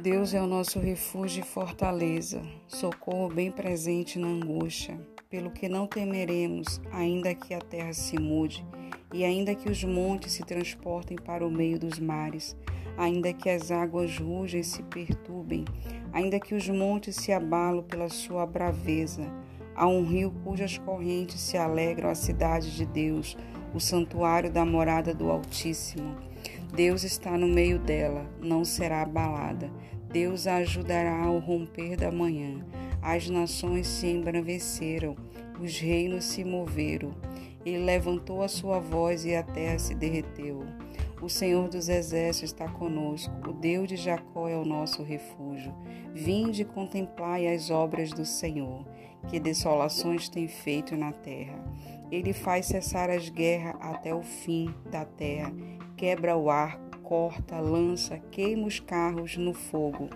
Deus é o nosso refúgio e fortaleza, socorro bem presente na angústia, pelo que não temeremos, ainda que a terra se mude, e ainda que os montes se transportem para o meio dos mares, ainda que as águas rugem e se perturbem, ainda que os montes se abalam pela sua braveza. Há um rio cujas correntes se alegram a cidade de Deus, o santuário da morada do Altíssimo. Deus está no meio dela, não será abalada. Deus a ajudará ao romper da manhã. As nações se embraveceram, os reinos se moveram. Ele levantou a sua voz e a terra se derreteu. O Senhor dos Exércitos está conosco, o Deus de Jacó é o nosso refúgio. Vinde e contemplai as obras do Senhor, que desolações tem feito na terra. Ele faz cessar as guerras até o fim da terra quebra o arco, corta, lança, queima os carros no fogo.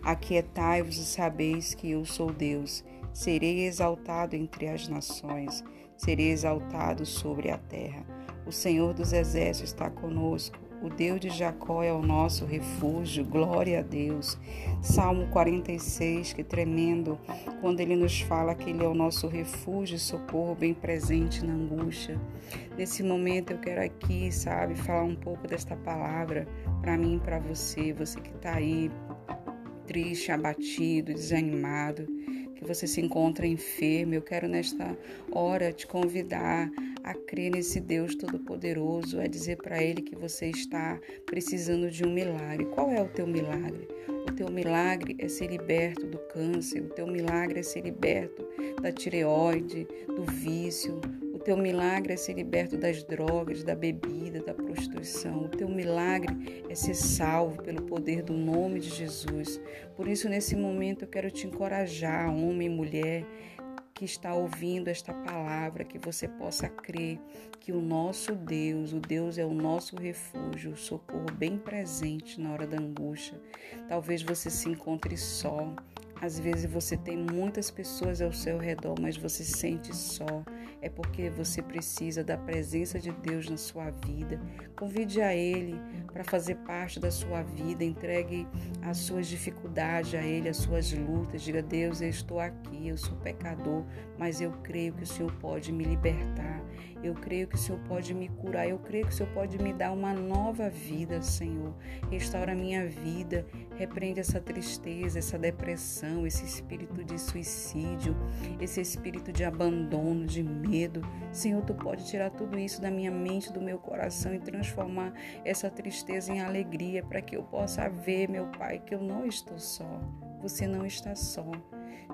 Aquietai-vos e sabeis que eu sou Deus. Serei exaltado entre as nações, serei exaltado sobre a terra. O Senhor dos Exércitos está conosco. O Deus de Jacó é o nosso refúgio, glória a Deus. Salmo 46, que tremendo, quando ele nos fala que ele é o nosso refúgio, socorro bem presente na angústia. Nesse momento eu quero aqui, sabe, falar um pouco desta palavra para mim e para você, você que está aí triste, abatido, desanimado que você se encontra enfermo, eu quero nesta hora te convidar a crer nesse Deus Todo-Poderoso, a dizer para Ele que você está precisando de um milagre. Qual é o teu milagre? O teu milagre é ser liberto do câncer, o teu milagre é ser liberto da tireoide, do vício, teu milagre é ser liberto das drogas, da bebida, da prostituição. O teu milagre é ser salvo pelo poder do nome de Jesus. Por isso, nesse momento, eu quero te encorajar, homem e mulher, que está ouvindo esta palavra, que você possa crer que o nosso Deus, o Deus é o nosso refúgio, o socorro bem presente na hora da angústia. Talvez você se encontre só. Às vezes você tem muitas pessoas ao seu redor, mas você se sente só é porque você precisa da presença de Deus na sua vida. Convide a Ele para fazer parte da sua vida. Entregue as suas dificuldades a Ele, as suas lutas. Diga: Deus, eu estou aqui, eu sou pecador, mas eu creio que o Senhor pode me libertar. Eu creio que o Senhor pode me curar. Eu creio que o Senhor pode me dar uma nova vida, Senhor. Restaura a minha vida. Repreende essa tristeza, essa depressão, esse espírito de suicídio, esse espírito de abandono, de medo medo. Senhor, tu pode tirar tudo isso da minha mente, do meu coração e transformar essa tristeza em alegria para que eu possa ver, meu Pai, que eu não estou só. Você não está só.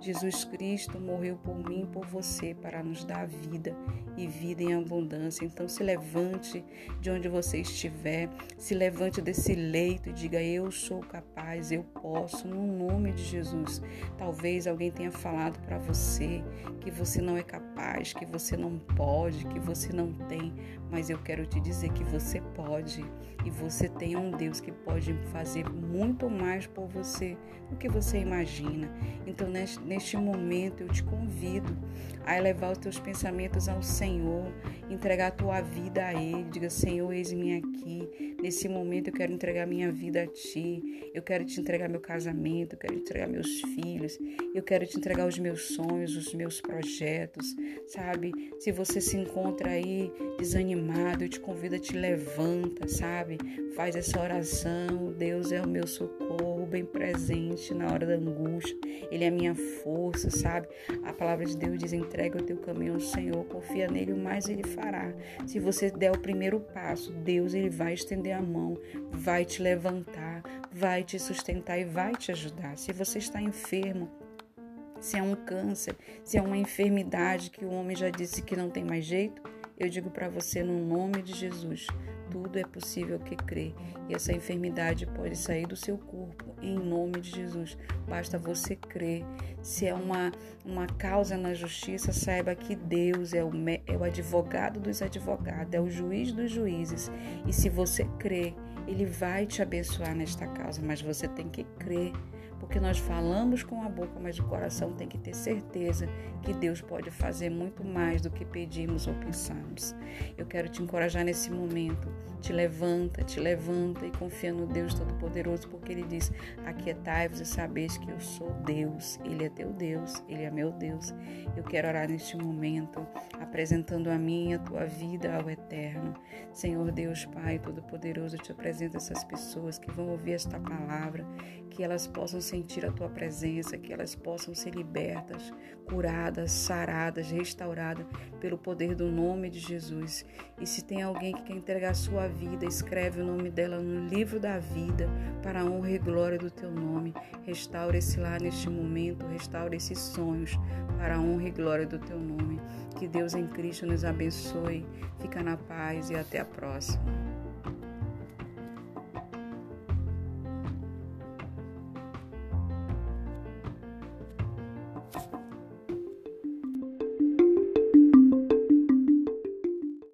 Jesus Cristo morreu por mim e por você para nos dar vida e vida em abundância. Então se levante de onde você estiver, se levante desse leito e diga: Eu sou capaz, eu posso, no nome de Jesus. Talvez alguém tenha falado para você que você não é capaz, que você não pode, que você não tem, mas eu quero te dizer que você pode e você tem um Deus que pode fazer muito mais por você do que você imagina. Então, neste, neste momento, eu te convido a elevar os teus pensamentos ao Senhor, entregar a tua vida a Ele. Diga: Senhor, eis-me aqui. Nesse momento, eu quero entregar minha vida a Ti. Eu quero te entregar meu casamento, eu quero te entregar meus filhos, eu quero te entregar os meus sonhos, os meus projetos, sabe? Se você se encontra aí desanimado, eu te convido a te levanta, sabe? Faz essa oração. Deus é o meu socorro, bem presente na hora da angústia. Ele é a minha força, sabe? A palavra de Deus diz: entrega o teu caminho ao Senhor, confia nele, o mais ele fará. Se você der o primeiro passo, Deus ele vai estender a mão, vai te levantar, vai te sustentar e vai te ajudar. Se você está enfermo, se é um câncer, se é uma enfermidade que o homem já disse que não tem mais jeito, eu digo para você no nome de Jesus, tudo é possível que crê e essa enfermidade pode sair do seu corpo em nome de Jesus. Basta você crer. Se é uma, uma causa na justiça, saiba que Deus é o, é o advogado dos advogados, é o juiz dos juízes. E se você crer, Ele vai te abençoar nesta causa, mas você tem que crer porque nós falamos com a boca, mas o coração tem que ter certeza que Deus pode fazer muito mais do que pedimos ou pensamos. Eu quero te encorajar nesse momento. Te levanta, te levanta e confia no Deus Todo-Poderoso, porque Ele diz: Aquietai-vos e sabeis que eu sou Deus. Ele é teu Deus, Ele é meu Deus. Eu quero orar neste momento, apresentando a minha, a tua vida ao Eterno. Senhor Deus, Pai Todo-Poderoso, eu te apresento essas pessoas que vão ouvir esta palavra, que elas possam sentir a tua presença, que elas possam ser libertas, curadas, saradas, restauradas pelo poder do nome de Jesus. E se tem alguém que quer entregar a sua vida, escreve o nome dela no livro da vida, para a honra e glória do teu nome. Restaura esse lar neste momento, restaura esses sonhos, para a honra e glória do teu nome. Que Deus em Cristo nos abençoe. Fica na paz e até a próxima.